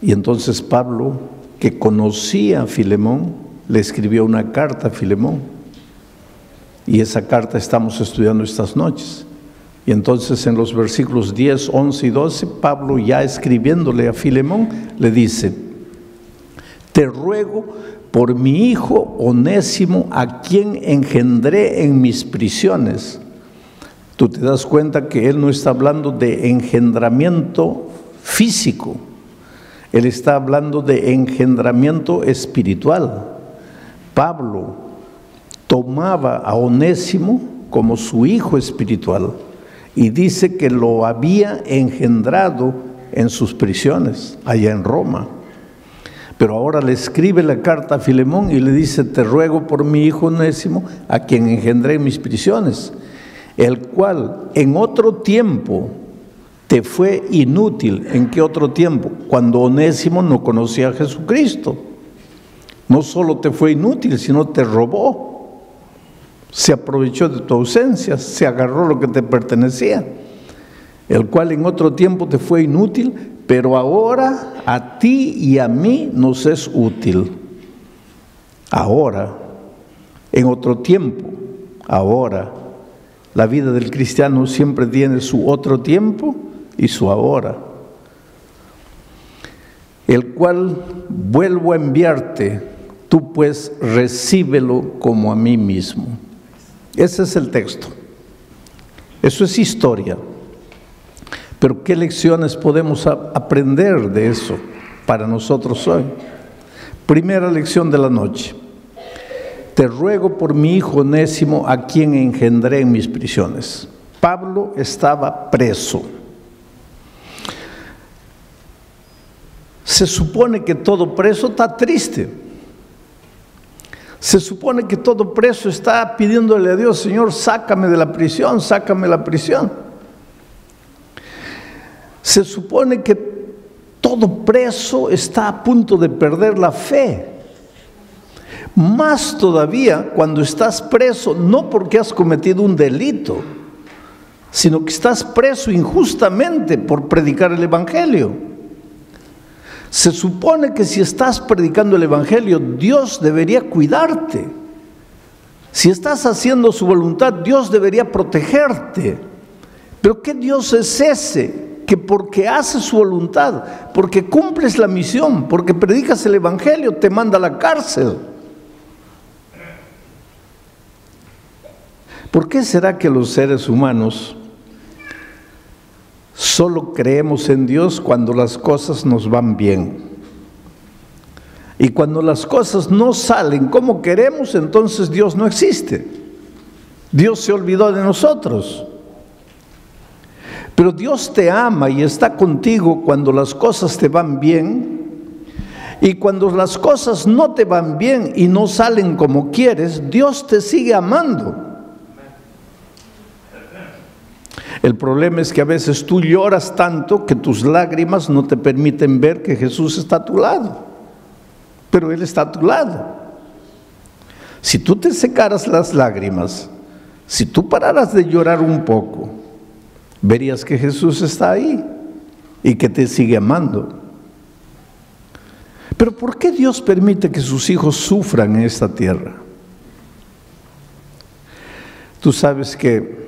Y entonces Pablo, que conocía a Filemón, le escribió una carta a Filemón. Y esa carta estamos estudiando estas noches. Y entonces en los versículos 10, 11 y 12, Pablo ya escribiéndole a Filemón, le dice, te ruego por mi hijo onésimo, a quien engendré en mis prisiones. Tú te das cuenta que él no está hablando de engendramiento físico, él está hablando de engendramiento espiritual. Pablo tomaba a Onésimo como su hijo espiritual y dice que lo había engendrado en sus prisiones, allá en Roma. Pero ahora le escribe la carta a Filemón y le dice, te ruego por mi hijo Onésimo, a quien engendré en mis prisiones, el cual en otro tiempo te fue inútil. ¿En qué otro tiempo? Cuando Onésimo no conocía a Jesucristo. No solo te fue inútil, sino te robó. Se aprovechó de tu ausencia, se agarró lo que te pertenecía. El cual en otro tiempo te fue inútil, pero ahora a ti y a mí nos es útil. Ahora, en otro tiempo, ahora. La vida del cristiano siempre tiene su otro tiempo y su ahora, el cual vuelvo a enviarte, tú pues recíbelo como a mí mismo. Ese es el texto. Eso es historia. Pero ¿qué lecciones podemos aprender de eso para nosotros hoy? Primera lección de la noche. Te ruego por mi hijo Onésimo, a quien engendré en mis prisiones. Pablo estaba preso. Se supone que todo preso está triste. Se supone que todo preso está pidiéndole a Dios, Señor, sácame de la prisión, sácame de la prisión. Se supone que todo preso está a punto de perder la fe. Más todavía cuando estás preso, no porque has cometido un delito, sino que estás preso injustamente por predicar el Evangelio. Se supone que si estás predicando el Evangelio, Dios debería cuidarte. Si estás haciendo su voluntad, Dios debería protegerte. Pero ¿qué Dios es ese? Que porque hace su voluntad, porque cumples la misión, porque predicas el Evangelio, te manda a la cárcel. ¿Por qué será que los seres humanos Solo creemos en Dios cuando las cosas nos van bien. Y cuando las cosas no salen como queremos, entonces Dios no existe. Dios se olvidó de nosotros. Pero Dios te ama y está contigo cuando las cosas te van bien. Y cuando las cosas no te van bien y no salen como quieres, Dios te sigue amando. El problema es que a veces tú lloras tanto que tus lágrimas no te permiten ver que Jesús está a tu lado. Pero Él está a tu lado. Si tú te secaras las lágrimas, si tú pararas de llorar un poco, verías que Jesús está ahí y que te sigue amando. Pero ¿por qué Dios permite que sus hijos sufran en esta tierra? Tú sabes que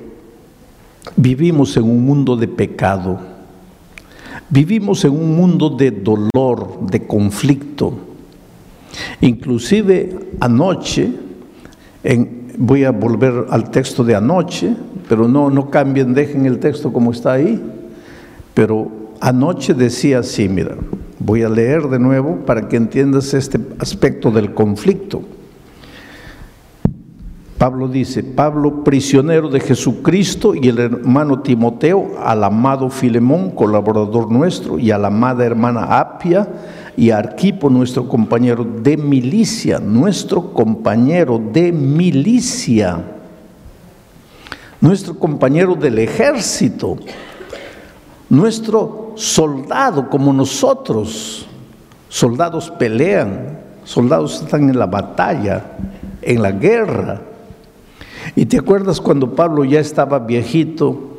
Vivimos en un mundo de pecado, vivimos en un mundo de dolor, de conflicto. Inclusive anoche, voy a volver al texto de anoche, pero no, no cambien, dejen el texto como está ahí. Pero anoche decía así, mira, voy a leer de nuevo para que entiendas este aspecto del conflicto. Pablo dice, Pablo prisionero de Jesucristo y el hermano Timoteo, al amado Filemón, colaborador nuestro, y a la amada hermana Apia y a Arquipo, nuestro compañero de milicia, nuestro compañero de milicia, nuestro compañero del ejército, nuestro soldado como nosotros. Soldados pelean, soldados están en la batalla, en la guerra y te acuerdas cuando Pablo ya estaba viejito,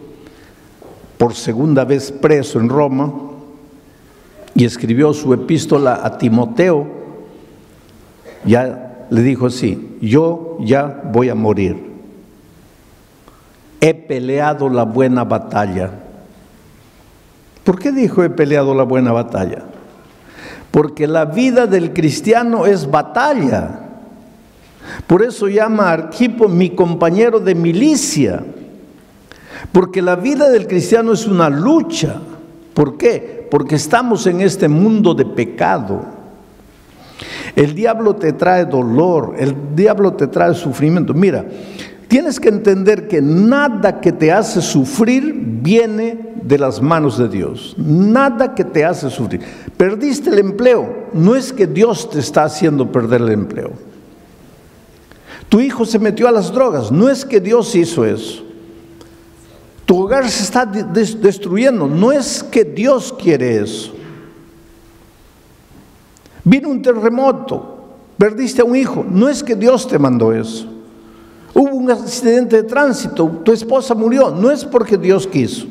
por segunda vez preso en Roma, y escribió su epístola a Timoteo, ya le dijo así, yo ya voy a morir. He peleado la buena batalla. ¿Por qué dijo he peleado la buena batalla? Porque la vida del cristiano es batalla. Por eso llama a Arquipo mi compañero de milicia. Porque la vida del cristiano es una lucha. ¿Por qué? Porque estamos en este mundo de pecado. El diablo te trae dolor, el diablo te trae sufrimiento. Mira, tienes que entender que nada que te hace sufrir viene de las manos de Dios. Nada que te hace sufrir. Perdiste el empleo. No es que Dios te está haciendo perder el empleo. Tu hijo se metió a las drogas. No es que Dios hizo eso. Tu hogar se está destruyendo. No es que Dios quiere eso. Vino un terremoto, perdiste a un hijo. No es que Dios te mandó eso. Hubo un accidente de tránsito, tu esposa murió. No es porque Dios quiso.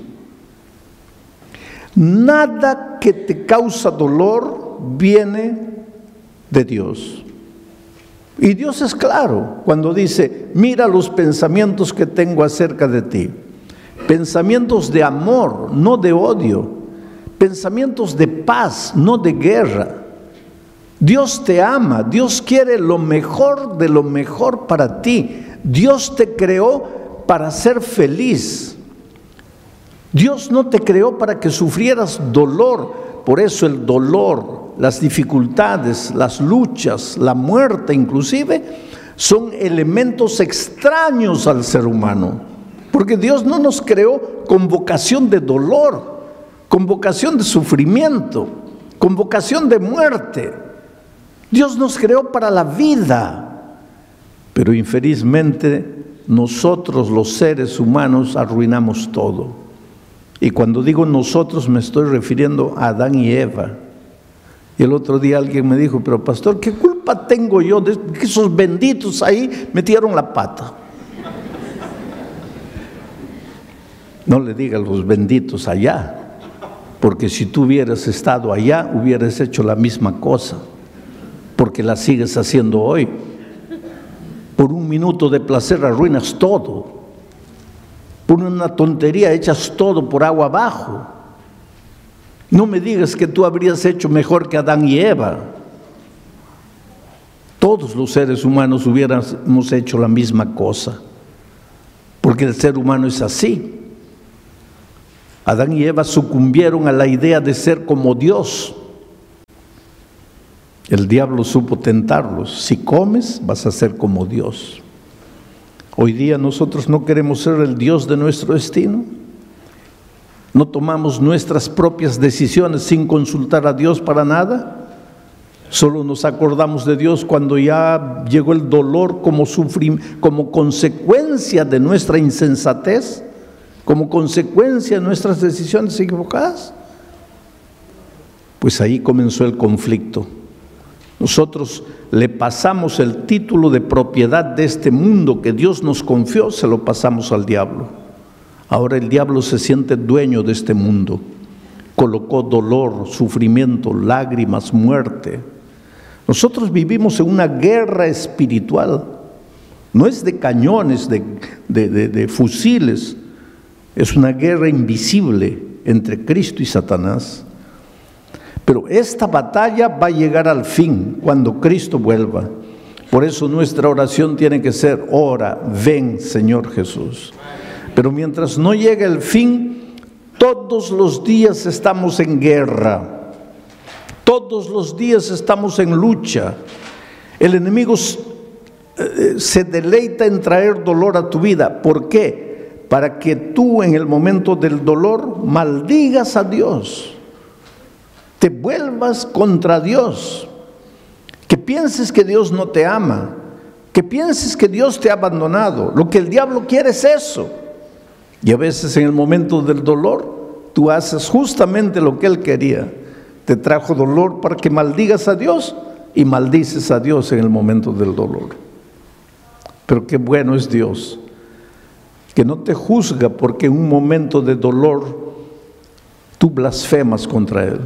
Nada que te causa dolor viene de Dios. Y Dios es claro cuando dice, mira los pensamientos que tengo acerca de ti. Pensamientos de amor, no de odio. Pensamientos de paz, no de guerra. Dios te ama, Dios quiere lo mejor de lo mejor para ti. Dios te creó para ser feliz. Dios no te creó para que sufrieras dolor. Por eso el dolor, las dificultades, las luchas, la muerte inclusive, son elementos extraños al ser humano. Porque Dios no nos creó con vocación de dolor, con vocación de sufrimiento, con vocación de muerte. Dios nos creó para la vida. Pero infelizmente nosotros los seres humanos arruinamos todo. Y cuando digo nosotros me estoy refiriendo a Adán y Eva. Y el otro día alguien me dijo, pero pastor, ¿qué culpa tengo yo de que esos benditos ahí metieron la pata? No le digas los benditos allá, porque si tú hubieras estado allá, hubieras hecho la misma cosa, porque la sigues haciendo hoy. Por un minuto de placer arruinas todo. Por una tontería echas todo por agua abajo. No me digas que tú habrías hecho mejor que Adán y Eva. Todos los seres humanos hubiéramos hecho la misma cosa, porque el ser humano es así. Adán y Eva sucumbieron a la idea de ser como Dios. El diablo supo tentarlos. Si comes, vas a ser como Dios. Hoy día nosotros no queremos ser el Dios de nuestro destino. No tomamos nuestras propias decisiones sin consultar a Dios para nada. Solo nos acordamos de Dios cuando ya llegó el dolor como, como consecuencia de nuestra insensatez como consecuencia de nuestras decisiones equivocadas? Pues ahí comenzó el conflicto. Nosotros le pasamos el título de propiedad de este mundo que Dios nos confió, se lo pasamos al diablo. Ahora el diablo se siente dueño de este mundo. Colocó dolor, sufrimiento, lágrimas, muerte. Nosotros vivimos en una guerra espiritual. No es de cañones, de, de fusiles, es una guerra invisible entre Cristo y Satanás. Pero esta batalla va a llegar al fin cuando Cristo vuelva. Por eso nuestra oración tiene que ser, ora, ven Señor Jesús. Pero mientras no llegue el fin, todos los días estamos en guerra. Todos los días estamos en lucha. El enemigo eh, se deleita en traer dolor a tu vida. ¿Por qué? para que tú en el momento del dolor maldigas a Dios, te vuelvas contra Dios, que pienses que Dios no te ama, que pienses que Dios te ha abandonado. Lo que el diablo quiere es eso. Y a veces en el momento del dolor, tú haces justamente lo que él quería. Te trajo dolor para que maldigas a Dios y maldices a Dios en el momento del dolor. Pero qué bueno es Dios que no te juzga porque en un momento de dolor tú blasfemas contra Él.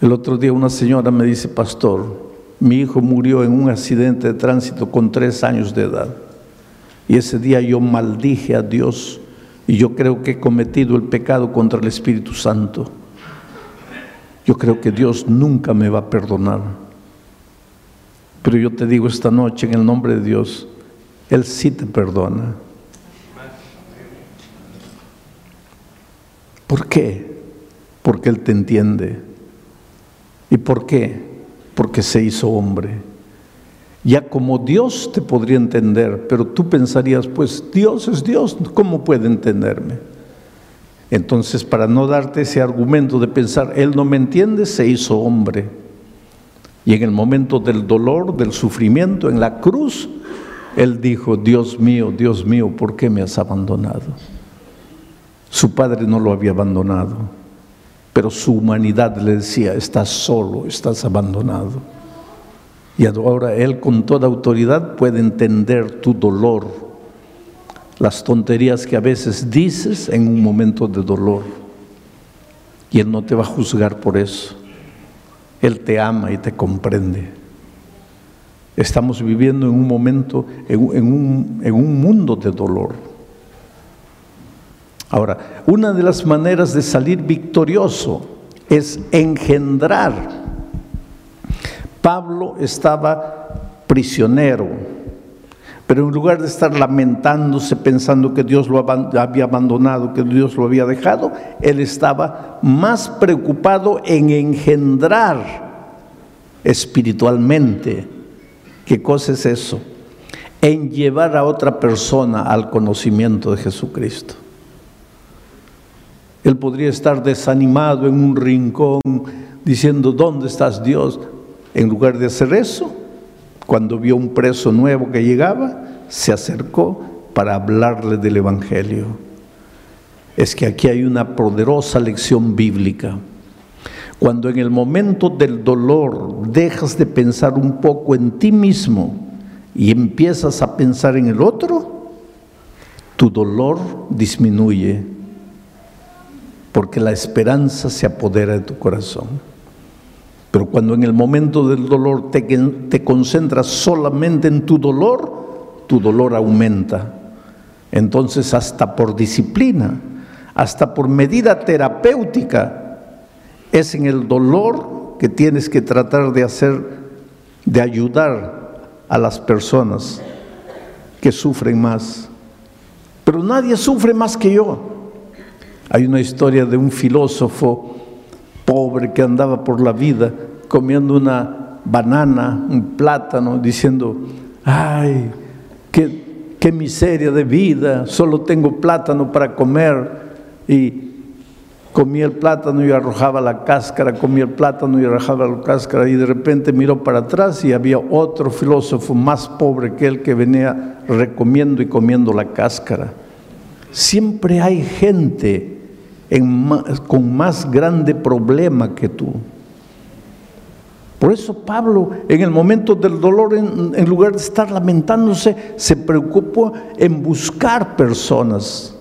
El otro día una señora me dice, pastor, mi hijo murió en un accidente de tránsito con tres años de edad. Y ese día yo maldije a Dios y yo creo que he cometido el pecado contra el Espíritu Santo. Yo creo que Dios nunca me va a perdonar. Pero yo te digo esta noche en el nombre de Dios, Él sí te perdona. ¿Por qué? Porque Él te entiende. ¿Y por qué? Porque se hizo hombre. Ya como Dios te podría entender, pero tú pensarías, pues Dios es Dios, ¿cómo puede entenderme? Entonces, para no darte ese argumento de pensar, Él no me entiende, se hizo hombre. Y en el momento del dolor, del sufrimiento, en la cruz, Él dijo, Dios mío, Dios mío, ¿por qué me has abandonado? Su padre no lo había abandonado, pero su humanidad le decía, estás solo, estás abandonado. Y ahora Él con toda autoridad puede entender tu dolor, las tonterías que a veces dices en un momento de dolor. Y Él no te va a juzgar por eso. Él te ama y te comprende. Estamos viviendo en un momento, en, un, en un mundo de dolor. Ahora, una de las maneras de salir victorioso es engendrar Pablo estaba prisionero, pero en lugar de estar lamentándose pensando que Dios lo había abandonado, que Dios lo había dejado, él estaba más preocupado en engendrar espiritualmente. ¿Qué cosa es eso? En llevar a otra persona al conocimiento de Jesucristo. Él podría estar desanimado en un rincón diciendo, ¿dónde estás Dios? En lugar de hacer eso, cuando vio un preso nuevo que llegaba, se acercó para hablarle del Evangelio. Es que aquí hay una poderosa lección bíblica. Cuando en el momento del dolor dejas de pensar un poco en ti mismo y empiezas a pensar en el otro, tu dolor disminuye porque la esperanza se apodera de tu corazón. Pero cuando en el momento del dolor te, te concentras solamente en tu dolor, tu dolor aumenta. Entonces hasta por disciplina, hasta por medida terapéutica, es en el dolor que tienes que tratar de hacer, de ayudar a las personas que sufren más. Pero nadie sufre más que yo. Hay una historia de un filósofo pobre que andaba por la vida comiendo una banana, un plátano, diciendo, ay, qué, qué miseria de vida, solo tengo plátano para comer. Y comía el plátano y arrojaba la cáscara, comía el plátano y arrojaba la cáscara y de repente miró para atrás y había otro filósofo más pobre que él que venía recomiendo y comiendo la cáscara. Siempre hay gente con más grande problema que tú. Por eso Pablo, en el momento del dolor, en, lugar de estar lamentándose, se preocupó en buscar personas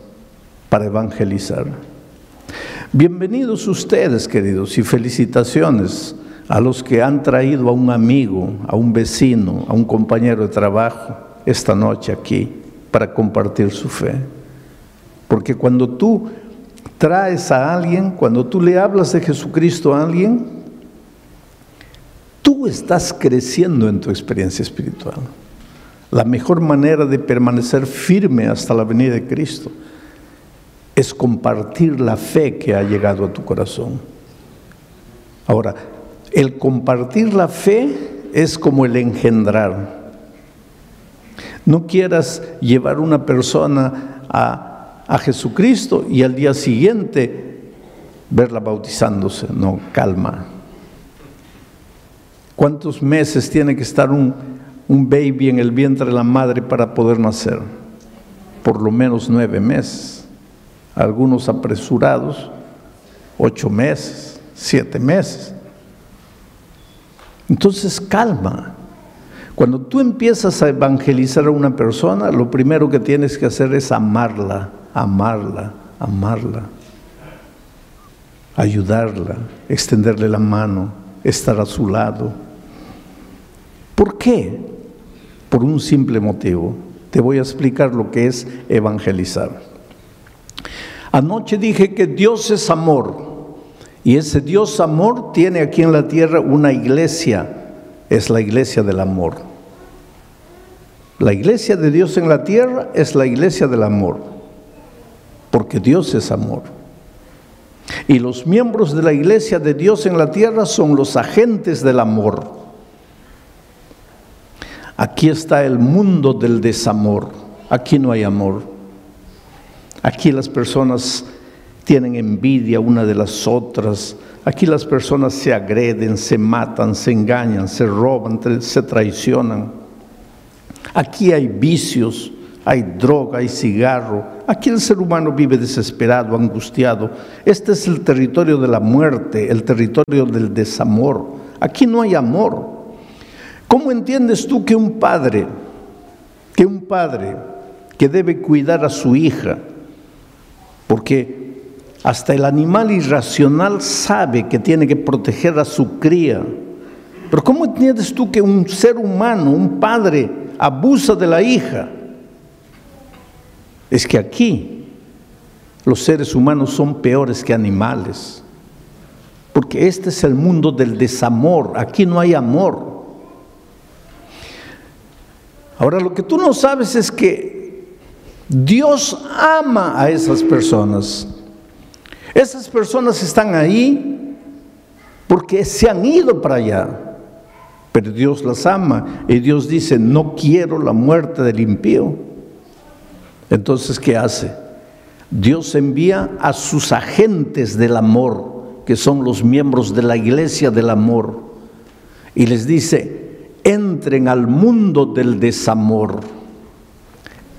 para evangelizar. Bienvenidos ustedes, queridos, y felicitaciones a los que han traído a un amigo, a un vecino, a un compañero de trabajo esta noche aquí para compartir su fe. Porque cuando tú traes a alguien, cuando tú le hablas de Jesucristo a alguien, tú estás creciendo en tu experiencia espiritual. La mejor manera de permanecer firme hasta la venida de Cristo es compartir la fe que ha llegado a tu corazón. Ahora, el compartir la fe es como el engendrar. No quieras llevar una persona a a Jesucristo y al día siguiente verla bautizándose. No, calma. ¿Cuántos meses tiene que estar un, un baby en el vientre de la madre para poder nacer? Por lo menos nueve meses. Algunos apresurados, ocho meses, siete meses. Entonces, calma. Cuando tú empiezas a evangelizar a una persona, lo primero que tienes que hacer es amarla amarla, amarla. ayudarla, extenderle la mano, estar a su lado. ¿Por qué? Por un simple motivo. Te voy a explicar lo que es evangelizar. Anoche dije que Dios es amor y ese Dios amor tiene aquí en la tierra una iglesia, es la iglesia del amor. La iglesia de Dios en la tierra es la iglesia del amor, porque Dios es amor. Y los miembros de la iglesia de Dios en la tierra son los agentes del amor. Aquí está el mundo del desamor. Aquí no hay amor. Aquí las personas tienen envidia una de las otras. Aquí las personas se agreden, se matan, se engañan, se roban, se traicionan. Aquí hay vicios, hay droga, hay cigarro. Aquí el ser humano vive desesperado, angustiado. Este es el territorio de la muerte, el territorio del desamor. Aquí no hay amor. ¿Cómo entiendes tú que un padre, que un padre que debe cuidar a su hija, porque hasta el animal irracional sabe que tiene que proteger a su cría, pero ¿cómo entiendes tú que un ser humano, un padre, abusa de la hija? Es que aquí los seres humanos son peores que animales, porque este es el mundo del desamor, aquí no hay amor. Ahora lo que tú no sabes es que Dios ama a esas personas. Esas personas están ahí porque se han ido para allá, pero Dios las ama y Dios dice, no quiero la muerte del impío. Entonces, ¿qué hace? Dios envía a sus agentes del amor, que son los miembros de la iglesia del amor, y les dice, entren al mundo del desamor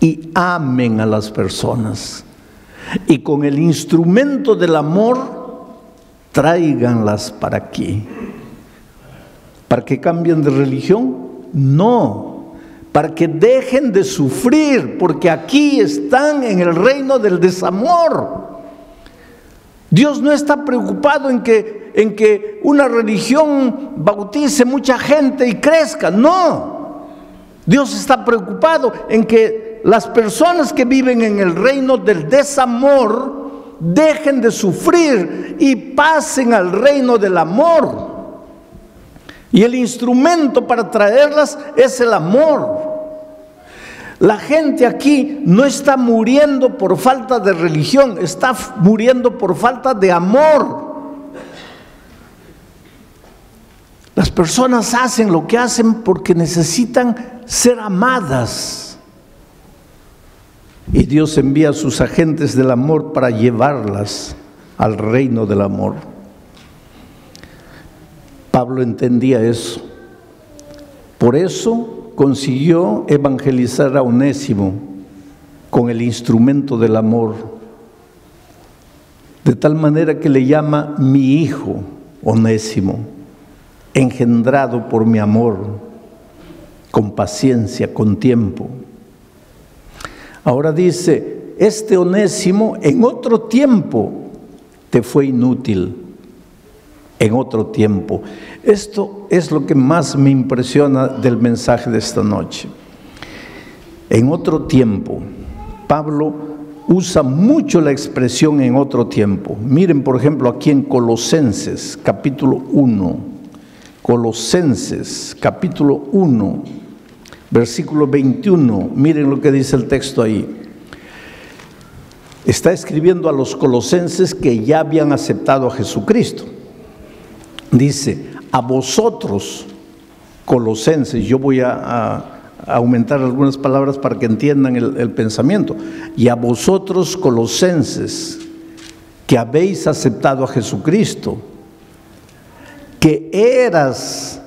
y amen a las personas. Y con el instrumento del amor, tráiganlas para aquí. ¿Para que cambien de religión? No, para que dejen de sufrir, porque aquí están en el reino del desamor. Dios no está preocupado en que, en que una religión bautice mucha gente y crezca, no. Dios está preocupado en que las personas que viven en el reino del desamor dejen de sufrir y pasen al reino del amor. Y el instrumento para traerlas es el amor. La gente aquí no está muriendo por falta de religión, está muriendo por falta de amor. Las personas hacen lo que hacen porque necesitan ser amadas. Y Dios envía a sus agentes del amor para llevarlas al reino del amor. Pablo entendía eso. Por eso consiguió evangelizar a Onésimo con el instrumento del amor, de tal manera que le llama mi hijo Onésimo, engendrado por mi amor, con paciencia, con tiempo. Ahora dice, este Onésimo en otro tiempo te fue inútil en otro tiempo. Esto es lo que más me impresiona del mensaje de esta noche. En otro tiempo, Pablo usa mucho la expresión en otro tiempo. Miren, por ejemplo, aquí en Colosenses, capítulo 1. Colosenses, capítulo 1, versículo 21. Miren lo que dice el texto ahí. Está escribiendo a los colosenses que ya habían aceptado a Jesucristo. Dice, a vosotros, colosenses, yo voy a, aumentar algunas palabras para que entiendan el, el pensamiento, y a vosotros, colosenses, que habéis aceptado a Jesucristo, que eras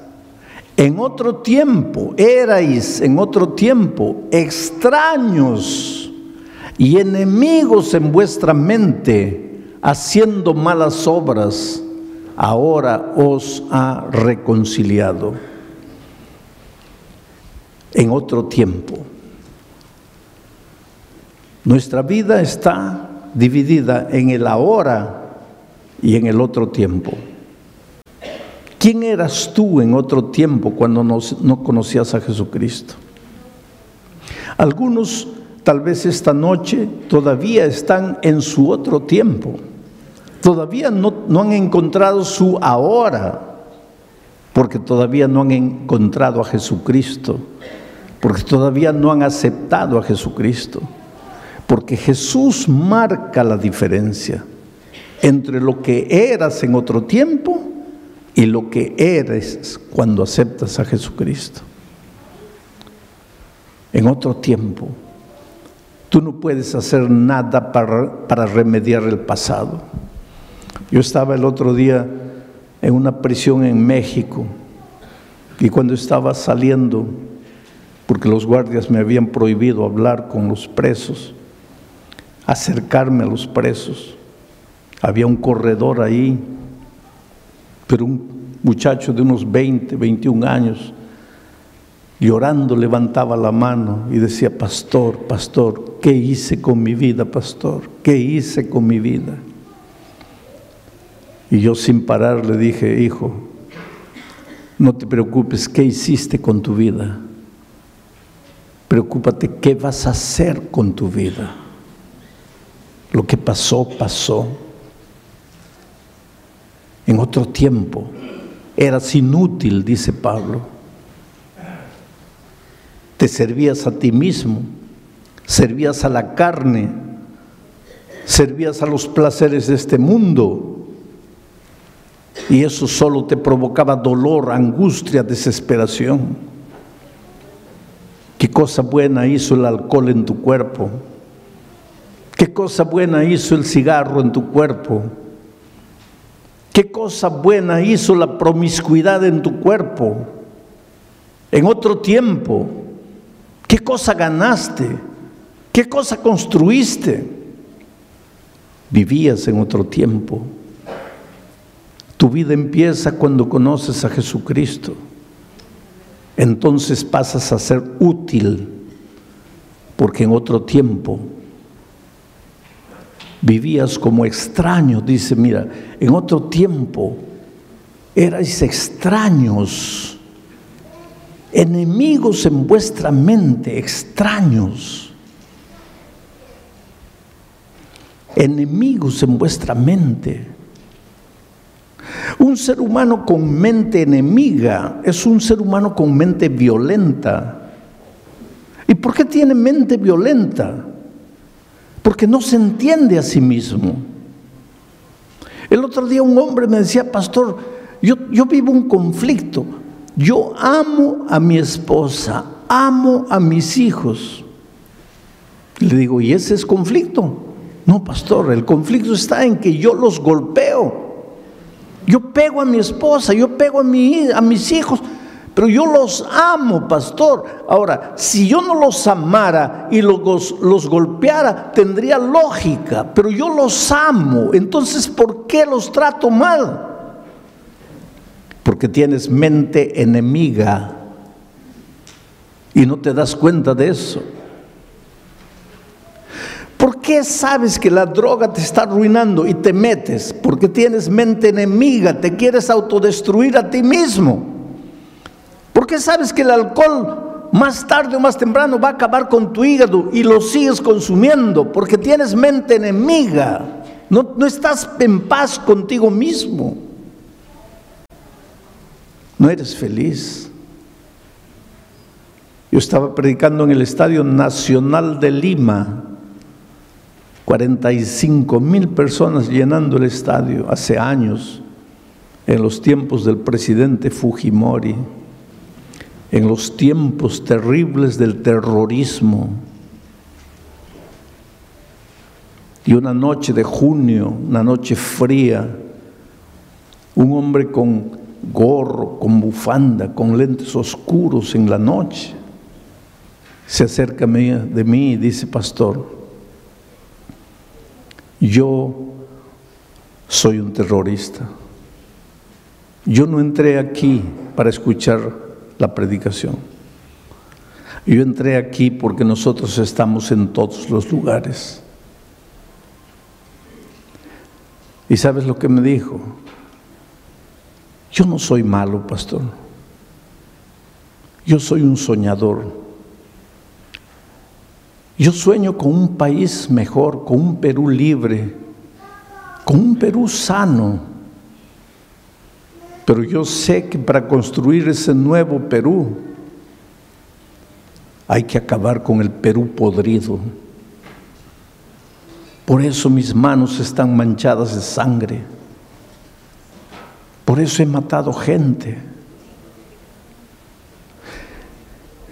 en otro tiempo, erais en otro tiempo extraños y enemigos en vuestra mente, haciendo malas obras ahora os ha reconciliado en otro tiempo. Nuestra vida está dividida en el ahora y en el otro tiempo. ¿Quién eras tú en otro tiempo cuando no, no conocías a Jesucristo? Algunos tal vez esta noche todavía están en su otro tiempo, todavía no, han encontrado su ahora, porque todavía no han encontrado a Jesucristo, porque todavía no han aceptado a Jesucristo, porque Jesús marca la diferencia entre lo que eras en otro tiempo y lo que eres cuando aceptas a Jesucristo. En otro tiempo, tú no puedes hacer nada para, para remediar el pasado. Yo estaba el otro día en una prisión en México y cuando estaba saliendo, porque los guardias me habían prohibido hablar con los presos, acercarme a los presos, había un corredor ahí, pero un muchacho de unos 20, 21 años, llorando levantaba la mano y decía, pastor, pastor, ¿qué hice con mi vida, pastor? ¿Qué hice con mi vida? Y yo sin parar le dije, hijo, no te preocupes, ¿qué hiciste con tu vida? Preocúpate, ¿qué vas a hacer con tu vida? Lo que pasó, pasó en otro tiempo. Eras inútil, dice Pablo. Te servías a ti mismo, servías a la carne, servías a los placeres de este mundo. Y eso solo te provocaba dolor, angustia, desesperación. ¿Qué cosa buena hizo el alcohol en tu cuerpo? ¿Qué cosa buena hizo el cigarro en tu cuerpo? ¿Qué cosa buena hizo la promiscuidad en tu cuerpo? En otro tiempo, ¿qué cosa ganaste? ¿Qué cosa construiste? Vivías en otro tiempo. Tu vida empieza cuando conoces a Jesucristo. Entonces pasas a ser útil, porque en otro tiempo vivías como extraño, dice, mira, en otro tiempo erais extraños, enemigos en vuestra mente, extraños, enemigos en vuestra mente. Un ser humano con mente enemiga es un ser humano con mente violenta. ¿Y por qué tiene mente violenta? porque no se entiende a sí mismo. El otro día un hombre me decía, pastor, yo, yo vivo un conflicto. Yo amo a mi esposa, amo a mis hijos. Le digo, ¿y ese es conflicto? No, pastor, el conflicto está en que yo los golpeo. Yo pego a mi esposa, yo pego a, mi, a mis hijos, pero yo los amo, pastor. Ahora, si yo no los amara y los golpeara, tendría lógica, pero yo los amo. Entonces, ¿por qué los trato mal? Porque tienes mente enemiga y no te das cuenta de eso. ¿Por qué sabes que la droga te está arruinando y te metes? Porque tienes mente enemiga, te quieres autodestruir a ti mismo. ¿Por qué sabes que el alcohol más tarde o más temprano va a acabar con tu hígado y lo sigues consumiendo? Porque tienes mente enemiga. No, no estás en paz contigo mismo. No eres feliz. Yo estaba predicando en el Estadio Nacional de Lima. 45 mil personas llenando el estadio hace años, en los tiempos del presidente Fujimori en los tiempos terribles del terrorismo. Y una noche de junio, una noche fría, un hombre con gorro, con bufanda, con lentes oscuros en la noche, se acerca de mí y dice, pastor, yo soy un terrorista. Yo no entré aquí para escuchar la predicación. Yo entré aquí porque nosotros estamos en todos los lugares. ¿Y sabes lo que me dijo? Yo no soy malo, pastor. Yo soy un soñador. Yo sueño con un país mejor, con un Perú libre, con un Perú sano. Pero yo sé que para construir ese nuevo Perú hay que acabar con el Perú podrido. Por eso mis manos están manchadas de sangre. Por eso he matado gente.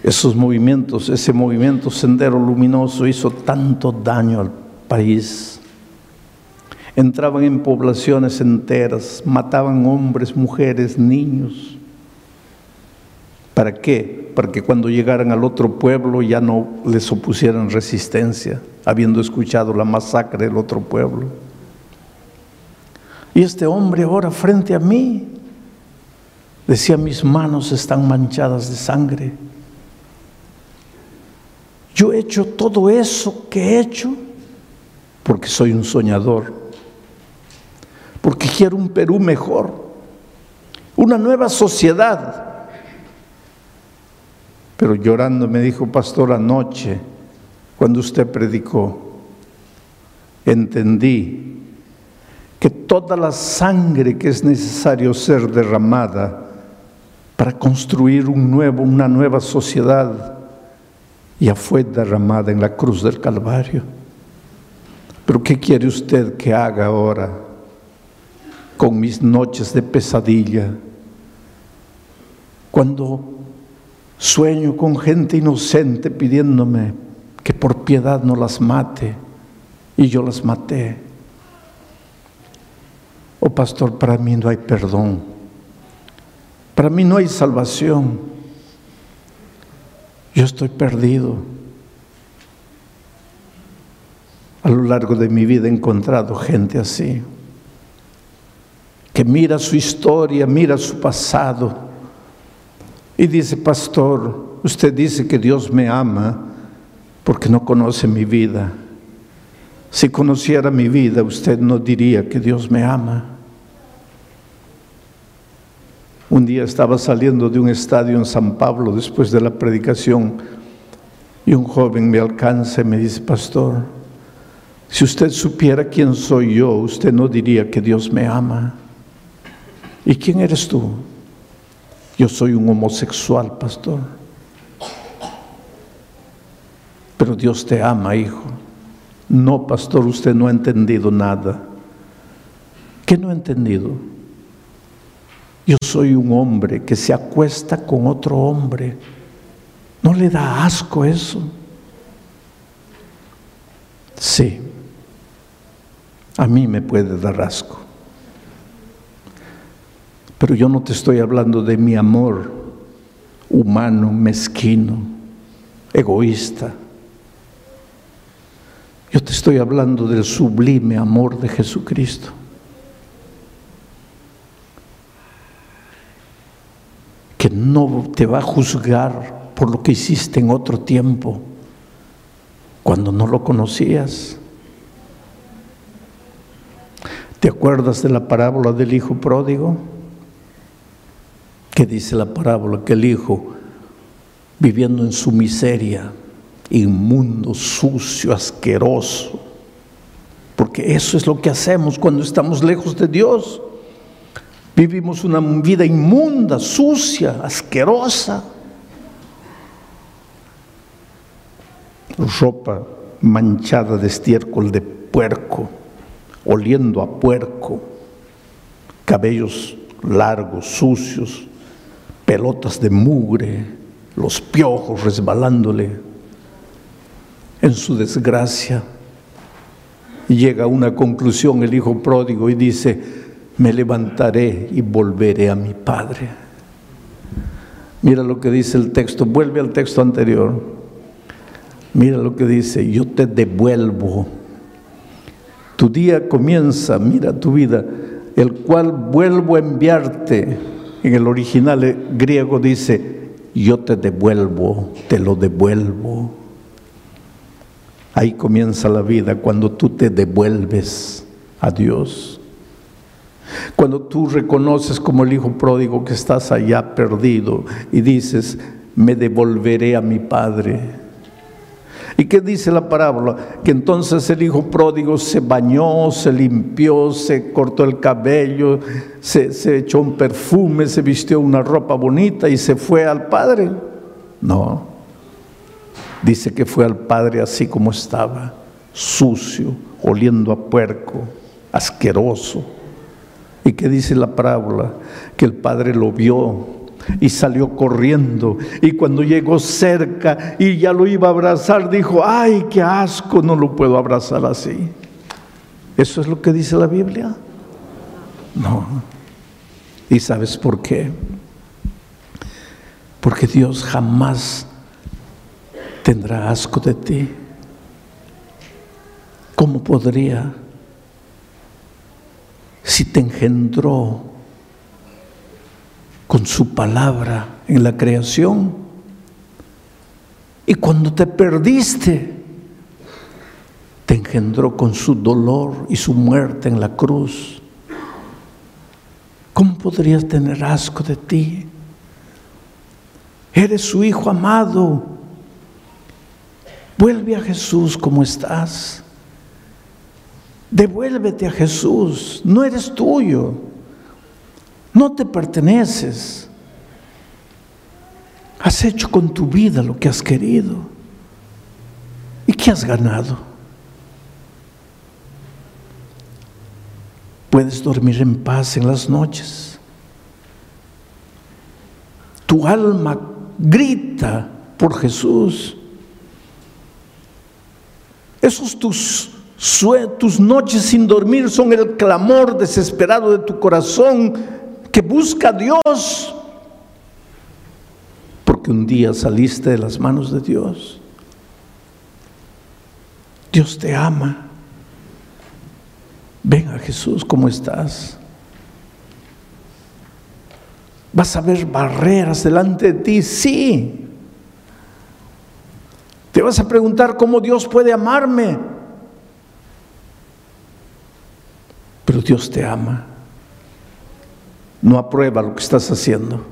Esos movimientos, ese movimiento Sendero Luminoso hizo tanto daño al país. Entraban en poblaciones enteras, mataban hombres, mujeres, niños. ¿Para qué? Para que cuando llegaran al otro pueblo ya no les opusieran resistencia, habiendo escuchado la masacre del otro pueblo. Y este hombre ahora frente a mí decía, mis manos están manchadas de sangre. Yo he hecho todo eso que he hecho porque soy un soñador, porque quiero un Perú mejor, una nueva sociedad. Pero llorando me dijo, pastor, anoche, cuando usted predicó, entendí que toda la sangre que es necesario ser derramada para construir un nuevo, una nueva sociedad ya fue derramada en la cruz del Calvario. Pero ¿qué quiere usted que haga ahora con mis noches de pesadilla? Cuando sueño con gente inocente pidiéndome que por piedad no las mate y yo las maté. Oh pastor, para mí no hay perdón. Para mí no hay salvación. Yo estoy perdido. A lo largo de mi vida he encontrado gente así, que mira su historia, mira su pasado y dice, pastor, usted dice que Dios me ama porque no conoce mi vida. Si conociera mi vida, usted no diría que Dios me ama. Un día estaba saliendo de un estadio en San Pablo después de la predicación y un joven me alcanza y me dice, pastor, si usted supiera quién soy yo, usted no diría que Dios me ama. ¿Y quién eres tú? Yo soy un homosexual, pastor. Pero Dios te ama, hijo. No, pastor, usted no ha entendido nada. ¿Qué no ha entendido? Yo soy un hombre que se acuesta con otro hombre. ¿No le da asco eso? Sí, a mí me puede dar asco. Pero yo no te estoy hablando de mi amor humano, mezquino, egoísta. Yo te estoy hablando del sublime amor de Jesucristo. Que no te va a juzgar por lo que hiciste en otro tiempo, cuando no lo conocías. ¿Te acuerdas de la parábola del hijo pródigo? ¿Qué dice la parábola? Que el hijo, viviendo en su miseria, inmundo, sucio, asqueroso, porque eso es lo que hacemos cuando estamos lejos de Dios. Vivimos una vida inmunda, sucia, asquerosa. Ropa manchada de estiércol de puerco, oliendo a puerco, cabellos largos, sucios, pelotas de mugre, los piojos resbalándole. En su desgracia llega a una conclusión el hijo pródigo y dice, me levantaré y volveré a mi Padre. Mira lo que dice el texto, vuelve al texto anterior. Mira lo que dice, yo te devuelvo. Tu día comienza, mira tu vida, el cual vuelvo a enviarte. En el original griego dice, yo te devuelvo, te lo devuelvo. Ahí comienza la vida cuando tú te devuelves a Dios. Cuando tú reconoces como el hijo pródigo que estás allá perdido y dices, me devolveré a mi padre. ¿Y qué dice la parábola? Que entonces el hijo pródigo se bañó, se limpió, se cortó el cabello, se, se, echó un perfume, se vistió una ropa bonita y se fue al padre. No. Dice que fue al padre así como estaba, sucio, oliendo a puerco, asqueroso. ¿Y qué dice la parábola? Que el padre lo vio y salió corriendo. Y cuando llegó cerca y ya lo iba a abrazar, dijo, ay, qué asco, no lo puedo abrazar así. ¿Eso es lo que dice la Biblia? No. ¿Y sabes por qué? Porque Dios jamás tendrá asco de ti. ¿Cómo podría? Si te engendró con su palabra en la creación. Y cuando te perdiste, te engendró con su dolor y su muerte en la cruz. ¿Cómo podrías tener asco de ti? Eres su hijo amado. Vuelve a Jesús como estás. Devuélvete a Jesús. No eres tuyo. No te perteneces. Has hecho con tu vida lo que has querido. ¿Y qué has ganado? Puedes dormir en paz en las noches. Tu alma grita por Jesús. Esos tus, tus noches sin dormir son el clamor desesperado de tu corazón que busca a Dios, porque un día saliste de las manos de Dios. Dios te ama. Ven a Jesús como estás. Vas a ver barreras delante de ti, sí. Te vas a preguntar cómo Dios puede amarme. Pero Dios te ama no aprueba lo que estás haciendo.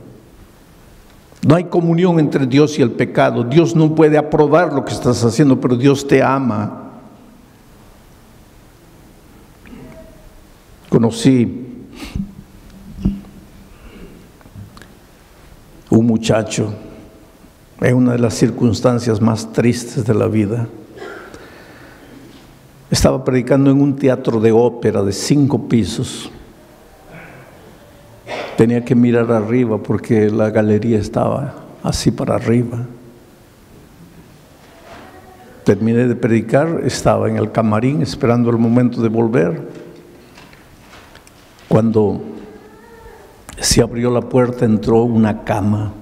No hay comunión entre Dios y el pecado. Dios no puede aprobar lo que estás haciendo, pero Dios te ama. Conocí un muchacho en una de las circunstancias más tristes de la vida. Estaba predicando en un teatro de ópera de cinco pisos tenía que mirar arriba porque la galería estaba así para arriba. Terminé de predicar, estaba en el camarín esperando el momento de volver. Cuando se abrió la puerta entró una cama.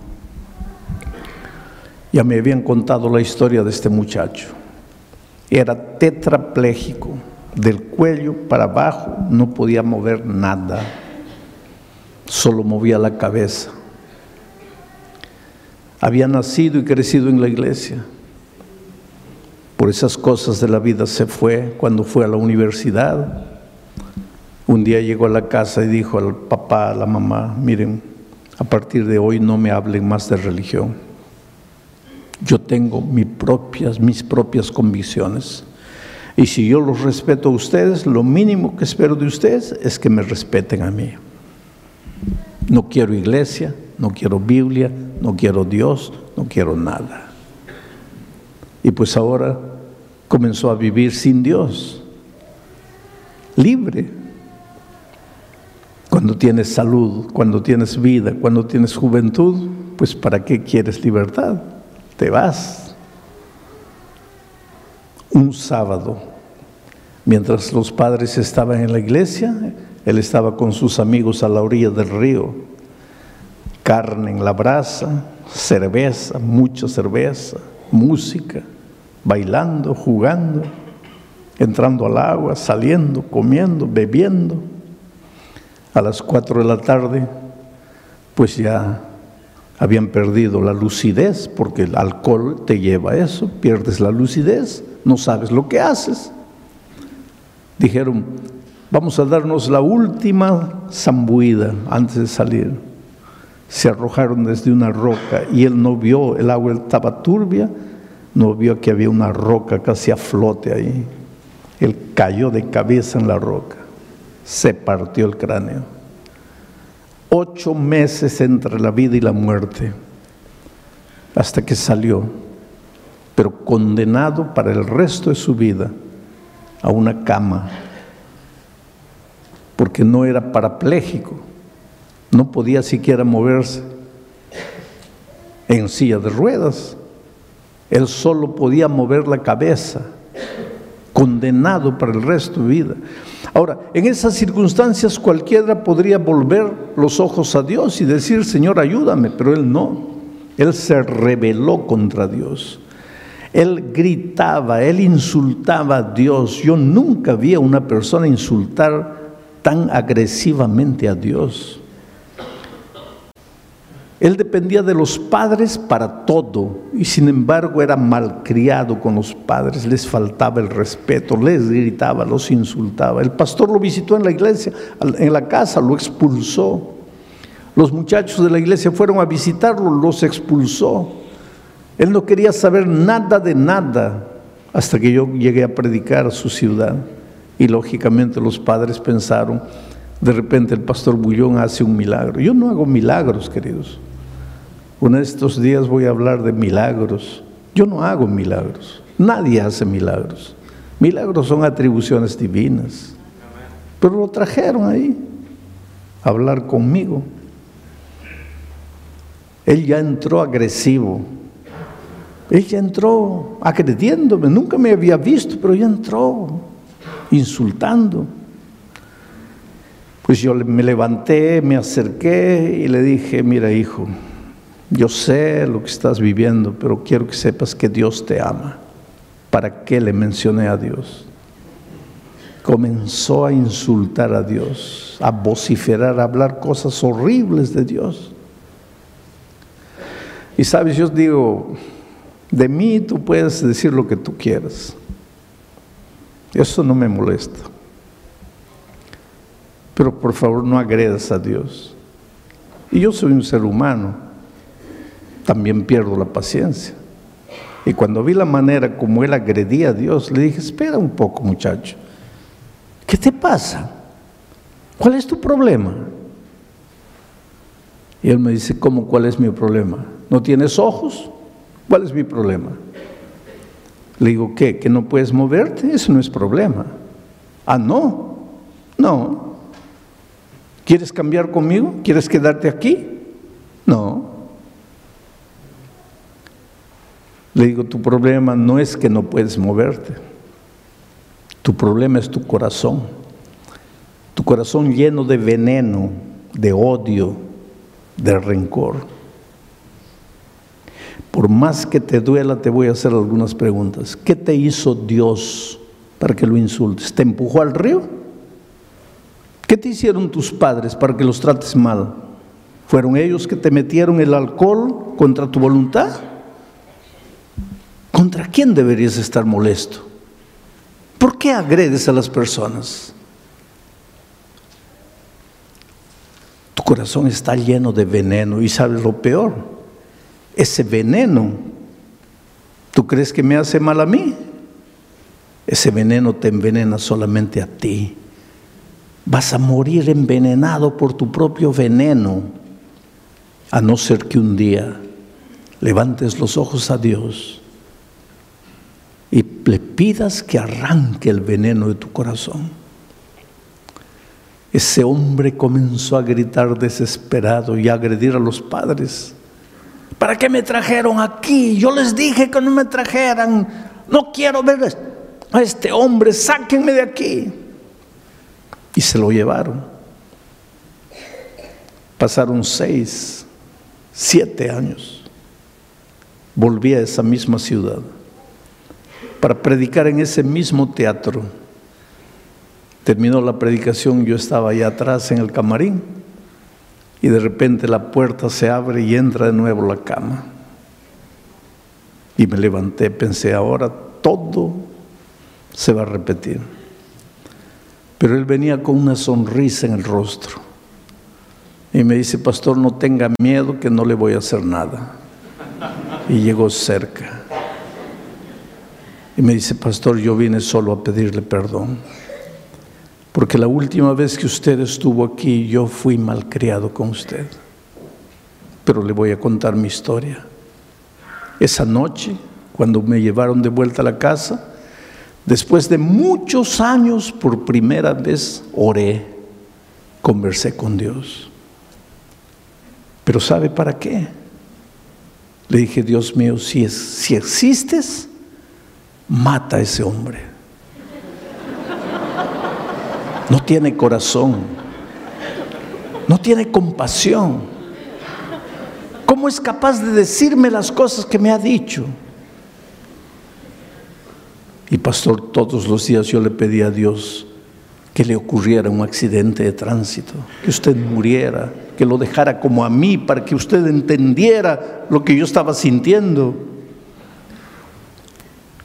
Ya me habían contado la historia de este muchacho. Era tetrapléjico, del cuello para abajo no podía mover nada solo movía la cabeza. Había nacido y crecido en la iglesia. Por esas cosas de la vida se fue cuando fue a la universidad. Un día llegó a la casa y dijo al papá, a la mamá, miren, a partir de hoy no me hablen más de religión. Yo tengo mis propias, convicciones. Y si yo los respeto a ustedes, lo mínimo que espero de ustedes es que me respeten a mí. No quiero iglesia, no quiero Biblia, no quiero Dios, no quiero nada. Y pues ahora comenzó a vivir sin Dios, libre. Cuando tienes salud, cuando tienes vida, cuando tienes juventud, pues ¿para qué quieres libertad? Te vas. Un sábado, mientras los padres estaban en la iglesia, él estaba con sus amigos a la orilla del río, carne en la brasa, cerveza, mucha cerveza, música, bailando, jugando, entrando al agua, saliendo, comiendo, bebiendo. A las cuatro de la tarde, pues ya habían perdido la lucidez, porque el alcohol te lleva a eso, pierdes la lucidez, no sabes lo que haces. Dijeron, Vamos a darnos la última zambuida antes de salir. Se arrojaron desde una roca y él no vio, el agua estaba turbia, no vio que había una roca casi a flote ahí. Él cayó de cabeza en la roca, se partió el cráneo. Ocho meses entre la vida y la muerte, hasta que salió, pero condenado para el resto de su vida a una cama porque no era parapléjico, no podía siquiera moverse en silla de ruedas. Él solo podía mover la cabeza, condenado para el resto de vida. Ahora, en esas circunstancias cualquiera podría volver los ojos a Dios y decir, Señor, ayúdame, pero él no. Él se rebeló contra Dios. Él gritaba, él insultaba a Dios. Yo nunca vi a una persona insultar tan agresivamente a Dios. Él dependía de los padres para todo y sin embargo era malcriado con los padres, les faltaba el respeto, les gritaba, los insultaba. El pastor lo visitó en la iglesia, en la casa, lo expulsó. Los muchachos de la iglesia fueron a visitarlo, los expulsó. Él no quería saber nada de nada hasta que yo llegué a predicar a su ciudad. Y lógicamente los padres pensaron, de repente el pastor Bullón hace un milagro. Yo no hago milagros, queridos. Uno de estos días voy a hablar de milagros. Yo no hago milagros. Nadie hace milagros. Milagros son atribuciones divinas. Pero lo trajeron ahí a hablar conmigo. Él ya entró agresivo. Él ya entró agrediéndome. Nunca me había visto, pero ya entró insultando. Pues yo me levanté, me acerqué y le dije, mira hijo, yo sé lo que estás viviendo, pero quiero que sepas que Dios te ama. ¿Para qué le mencioné a Dios? Comenzó a insultar a Dios, a vociferar, a hablar cosas horribles de Dios. Y sabes, yo digo, de mí tú puedes decir lo que tú quieras. Eso no me molesta. Pero por favor no agredas a Dios. Y yo soy un ser humano. También pierdo la paciencia. Y cuando vi la manera como él agredía a Dios, le dije, espera un poco muchacho. ¿Qué te pasa? ¿Cuál es tu problema? Y él me dice, ¿cómo cuál es mi problema? ¿No tienes ojos? ¿Cuál es mi problema? Le digo, ¿qué? ¿Que no puedes moverte? Eso no es problema. Ah, no. No. ¿Quieres cambiar conmigo? ¿Quieres quedarte aquí? No. Le digo, tu problema no es que no puedes moverte. Tu problema es tu corazón. Tu corazón lleno de veneno, de odio, de rencor. Por más que te duela, te voy a hacer algunas preguntas. ¿Qué te hizo Dios para que lo insultes? ¿Te empujó al río? ¿Qué te hicieron tus padres para que los trates mal? ¿Fueron ellos que te metieron el alcohol contra tu voluntad? ¿Contra quién deberías estar molesto? ¿Por qué agredes a las personas? Tu corazón está lleno de veneno y sabes lo peor ese veneno, ¿tú crees que me hace mal a mí? Ese veneno te envenena solamente a ti. Vas a morir envenenado por tu propio veneno, a no ser que un día levantes los ojos a Dios y le pidas que arranque el veneno de tu corazón. Ese hombre comenzó a gritar desesperado y a agredir a los padres. ¿Para qué me trajeron aquí? Yo les dije que no me trajeran. No quiero ver a este hombre, sáquenme de aquí. Y se lo llevaron. Pasaron seis, siete años. Volví a esa misma ciudad para predicar en ese mismo teatro. Terminó la predicación, yo estaba allá atrás en el camarín y de repente la puerta se abre y entra de nuevo la cama. Y me levanté, pensé, ahora todo se va a repetir. Pero él venía con una sonrisa en el rostro. Y me dice, pastor, no tenga miedo que no le voy a hacer nada. Y llegó cerca. Y me dice, pastor, yo vine solo a pedirle perdón. Porque la última vez que usted estuvo aquí, yo fui malcriado con usted. Pero le voy a contar mi historia. Esa noche, cuando me llevaron de vuelta a la casa, después de muchos años, por primera vez oré, conversé con Dios. Pero ¿sabe para qué? Le dije, Dios mío, si, es, si existes, mata a ese hombre. No tiene corazón, no tiene compasión. ¿Cómo es capaz de decirme las cosas que me ha dicho? Y pastor, todos los días yo le pedí a Dios que le ocurriera un accidente de tránsito, que usted muriera, que lo dejara como a mí, para que usted entendiera lo que yo estaba sintiendo.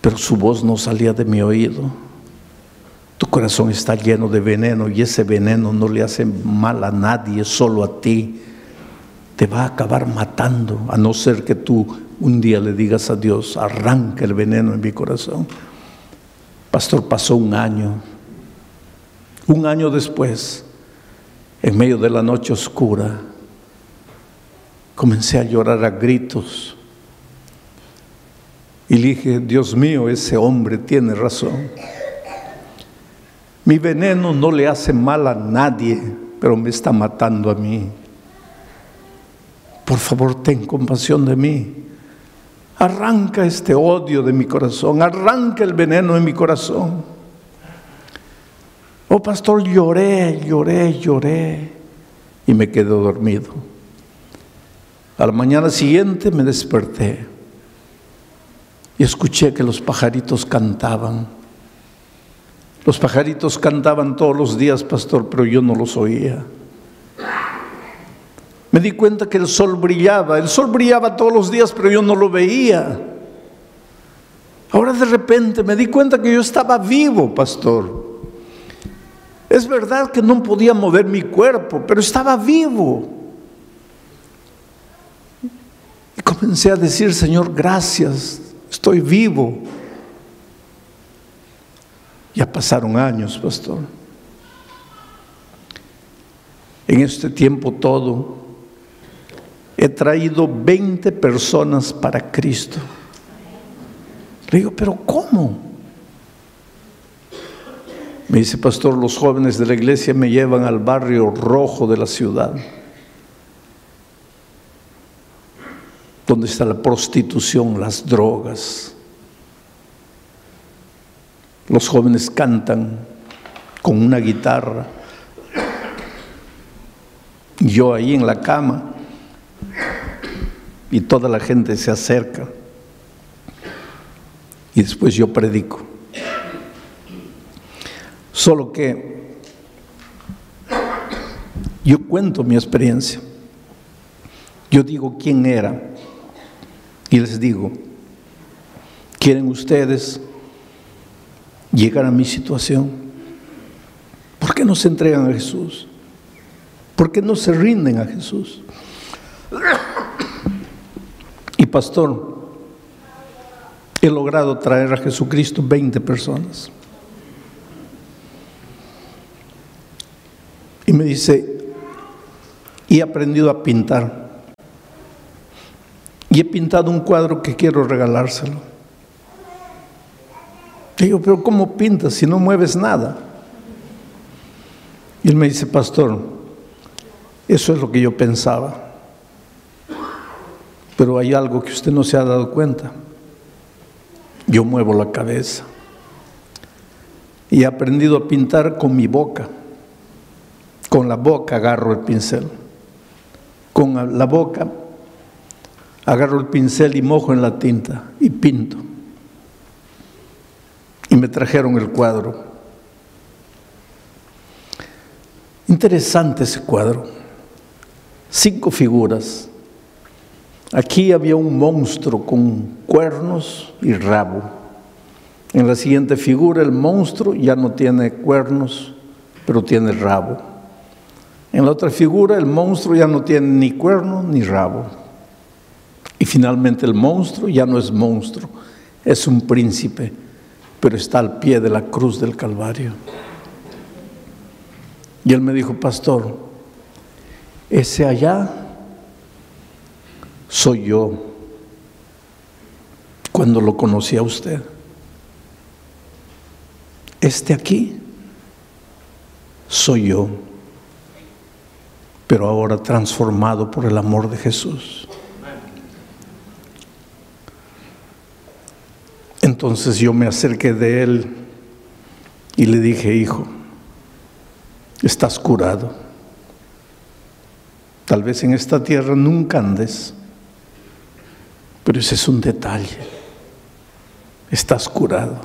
Pero su voz no salía de mi oído. Tu corazón está lleno de veneno y ese veneno no le hace mal a nadie, solo a ti. Te va a acabar matando, a no ser que tú un día le digas a Dios, arranca el veneno en mi corazón. Pastor, pasó un año. Un año después, en medio de la noche oscura, comencé a llorar a gritos. Y dije, Dios mío, ese hombre tiene razón. Mi veneno no le hace mal a nadie, pero me está matando a mí. Por favor, ten compasión de mí. Arranca este odio de mi corazón, arranca el veneno de mi corazón. Oh pastor, lloré, lloré, lloré y me quedé dormido. A la mañana siguiente me desperté y escuché que los pajaritos cantaban. Los pajaritos cantaban todos los días, pastor, pero yo no los oía. Me di cuenta que el sol brillaba, el sol brillaba todos los días, pero yo no lo veía. Ahora de repente me di cuenta que yo estaba vivo, pastor. Es verdad que no podía mover mi cuerpo, pero estaba vivo. Y comencé a decir, Señor, gracias, estoy vivo. Ya pasaron años, pastor. En este tiempo todo, he traído 20 personas para Cristo. Le digo, pero ¿cómo? Me dice, pastor, los jóvenes de la iglesia me llevan al barrio rojo de la ciudad, donde está la prostitución, las drogas, los jóvenes cantan con una guitarra. Yo ahí en la cama y toda la gente se acerca. Y después yo predico. Solo que yo cuento mi experiencia. Yo digo quién era y les digo, ¿quieren ustedes llegar a mi situación? ¿Por qué no se entregan a Jesús? ¿Por qué no se rinden a Jesús? Y pastor, he logrado traer a Jesucristo 20 personas. Y me dice, y he aprendido a pintar. Y he pintado un cuadro que quiero regalárselo. Digo, pero ¿cómo pintas si no mueves nada? Y él me dice, pastor, eso es lo que yo pensaba. Pero hay algo que usted no se ha dado cuenta. Yo muevo la cabeza. Y he aprendido a pintar con mi boca. Con la boca agarro el pincel. Con la boca agarro el pincel y mojo en la tinta y pinto y me trajeron el cuadro. Interesante ese cuadro. Cinco figuras. Aquí había un monstruo con cuernos y rabo. En la siguiente figura el monstruo ya no tiene cuernos pero tiene rabo. En la otra figura el monstruo ya no tiene ni cuerno ni rabo. Y finalmente el monstruo ya no es monstruo, es un príncipe, pero está al pie de la cruz del Calvario. Y él me dijo, pastor, ese allá soy yo cuando lo conocí a usted. Este aquí soy yo, pero ahora transformado por el amor de Jesús. Entonces yo me acerqué de él y le dije, hijo, estás curado. Tal vez en esta tierra nunca andes, pero ese es un detalle. Estás curado.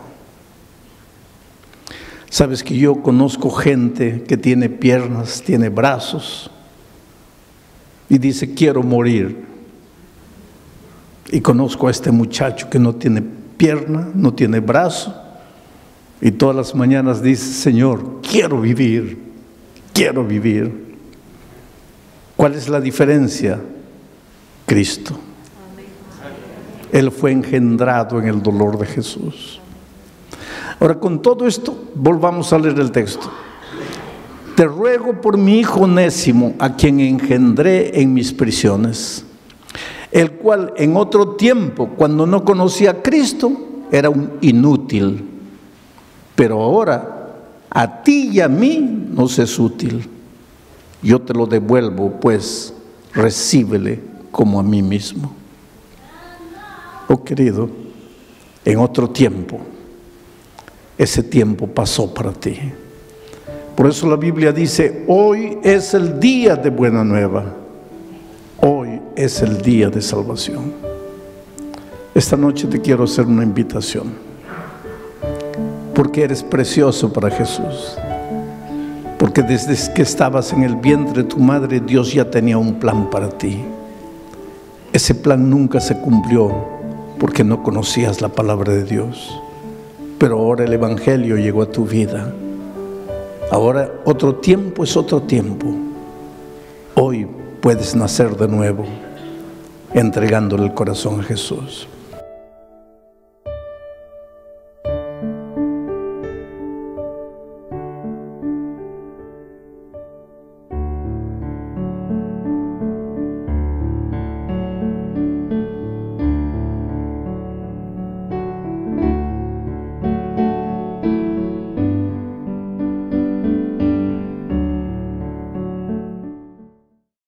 Sabes que yo conozco gente que tiene piernas, tiene brazos y dice, quiero morir. Y conozco a este muchacho que no tiene pierna, no tiene brazo. Y todas las mañanas dice, Señor, quiero vivir, quiero vivir. ¿Cuál es la diferencia? Cristo. Él fue engendrado en el dolor de Jesús. Ahora, con todo esto, volvamos a leer el texto. Te ruego por mi hijo Onésimo, a quien engendré en mis prisiones el cual en otro tiempo, cuando no conocía a Cristo, era un inútil, pero ahora a ti y a mí nos es útil. Yo te lo devuelvo, pues recíbele como a mí mismo. Oh querido, en otro tiempo, ese tiempo pasó para ti. Por eso la Biblia dice, hoy es el día de buena nueva es el día de salvación. Esta noche te quiero hacer una invitación, porque eres precioso para Jesús, porque desde que estabas en el vientre de tu madre, Dios ya tenía un plan para ti. Ese plan nunca se cumplió porque no conocías la palabra de Dios, pero ahora el Evangelio llegó a tu vida. Ahora otro tiempo es otro tiempo. Hoy puedes nacer de nuevo entregándole el corazón a Jesús.